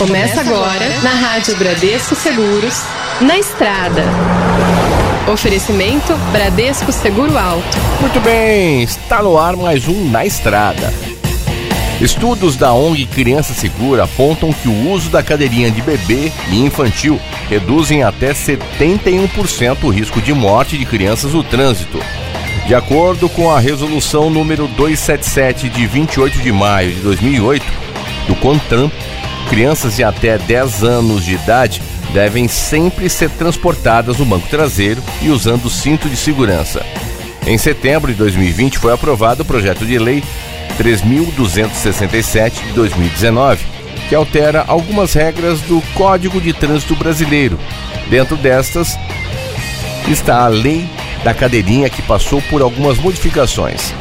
Começa agora na Rádio Bradesco Seguros, na estrada. Oferecimento Bradesco Seguro Alto. Muito bem, está no ar mais um Na Estrada. Estudos da ONG Criança Segura apontam que o uso da cadeirinha de bebê e infantil reduzem até 71% o risco de morte de crianças no trânsito. De acordo com a resolução número 277 de 28 de maio de 2008 do CONTRAN, crianças de até 10 anos de idade devem sempre ser transportadas no banco traseiro e usando cinto de segurança. Em setembro de 2020 foi aprovado o projeto de lei 3267 de 2019, que altera algumas regras do Código de Trânsito Brasileiro. Dentro destas está a Lei da Cadeirinha, que passou por algumas modificações.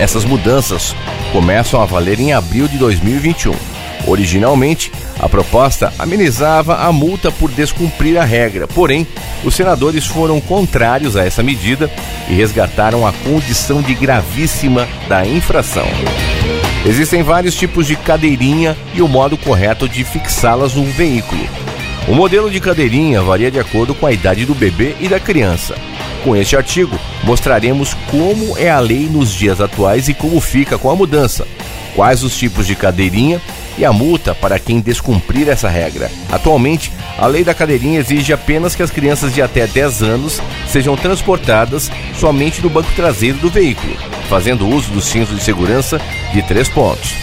Essas mudanças começam a valer em abril de 2021. Originalmente, a proposta amenizava a multa por descumprir a regra, porém, os senadores foram contrários a essa medida e resgataram a condição de gravíssima da infração. Existem vários tipos de cadeirinha e o modo correto de fixá-las no veículo. O modelo de cadeirinha varia de acordo com a idade do bebê e da criança. Com este artigo, mostraremos como é a lei nos dias atuais e como fica com a mudança, quais os tipos de cadeirinha e a multa para quem descumprir essa regra. Atualmente, a lei da cadeirinha exige apenas que as crianças de até 10 anos sejam transportadas somente no banco traseiro do veículo, fazendo uso do cinto de segurança de três pontos.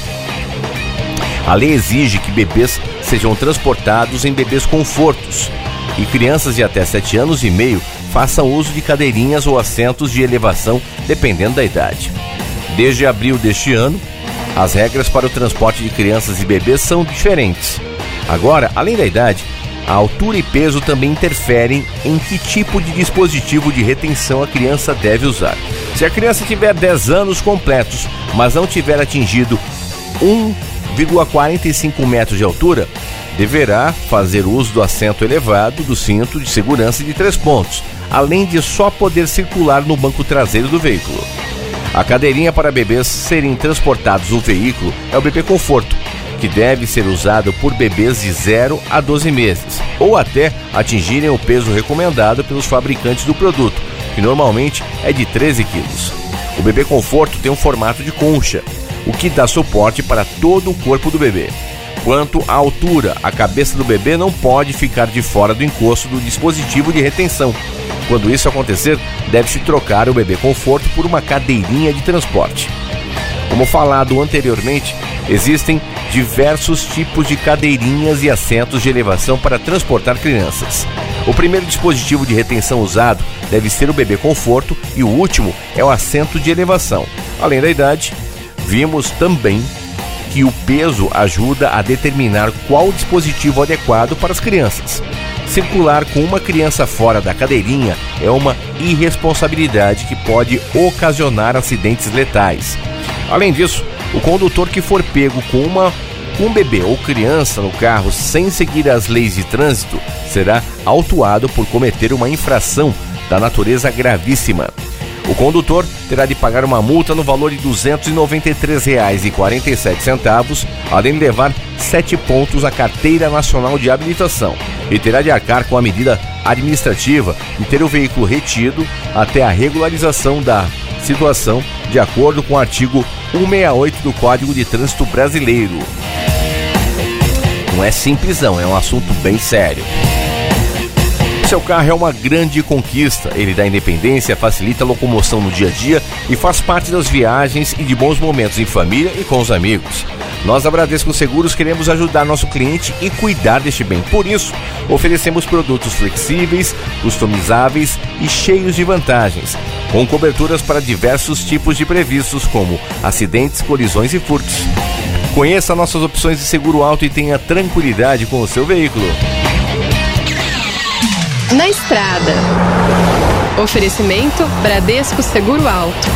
A lei exige que bebês sejam transportados em bebês confortos e crianças de até 7 anos e meio façam uso de cadeirinhas ou assentos de elevação, dependendo da idade. Desde abril deste ano, as regras para o transporte de crianças e bebês são diferentes. Agora, além da idade, a altura e peso também interferem em que tipo de dispositivo de retenção a criança deve usar. Se a criança tiver 10 anos completos, mas não tiver atingido 1,45 metros de altura, deverá fazer uso do assento elevado do cinto de segurança de três pontos, além de só poder circular no banco traseiro do veículo. A cadeirinha para bebês serem transportados no veículo é o bebê conforto, que deve ser usado por bebês de 0 a 12 meses, ou até atingirem o peso recomendado pelos fabricantes do produto, que normalmente é de 13 quilos. O bebê conforto tem um formato de concha, o que dá suporte para todo o corpo do bebê. Quanto à altura, a cabeça do bebê não pode ficar de fora do encosto do dispositivo de retenção, quando isso acontecer, deve-se trocar o bebê conforto por uma cadeirinha de transporte. Como falado anteriormente, existem diversos tipos de cadeirinhas e assentos de elevação para transportar crianças. O primeiro dispositivo de retenção usado deve ser o bebê conforto e o último é o assento de elevação. Além da idade, vimos também que o peso ajuda a determinar qual dispositivo adequado para as crianças. Circular com uma criança fora da cadeirinha é uma irresponsabilidade que pode ocasionar acidentes letais. Além disso, o condutor que for pego com uma um bebê ou criança no carro sem seguir as leis de trânsito será autuado por cometer uma infração da natureza gravíssima. O condutor terá de pagar uma multa no valor de R$ 293,47, além de levar sete pontos à Carteira Nacional de Habilitação e terá de arcar com a medida administrativa de ter o veículo retido até a regularização da situação, de acordo com o artigo 168 do Código de Trânsito Brasileiro. Não é simplesão, é um assunto bem sério. Seu carro é uma grande conquista. Ele dá independência, facilita a locomoção no dia a dia e faz parte das viagens e de bons momentos em família e com os amigos. Nós da Bradesco Seguros queremos ajudar nosso cliente e cuidar deste bem. Por isso, oferecemos produtos flexíveis, customizáveis e cheios de vantagens, com coberturas para diversos tipos de previstos, como acidentes, colisões e furtos. Conheça nossas opções de seguro alto e tenha tranquilidade com o seu veículo. Na estrada. Oferecimento Bradesco Seguro Alto.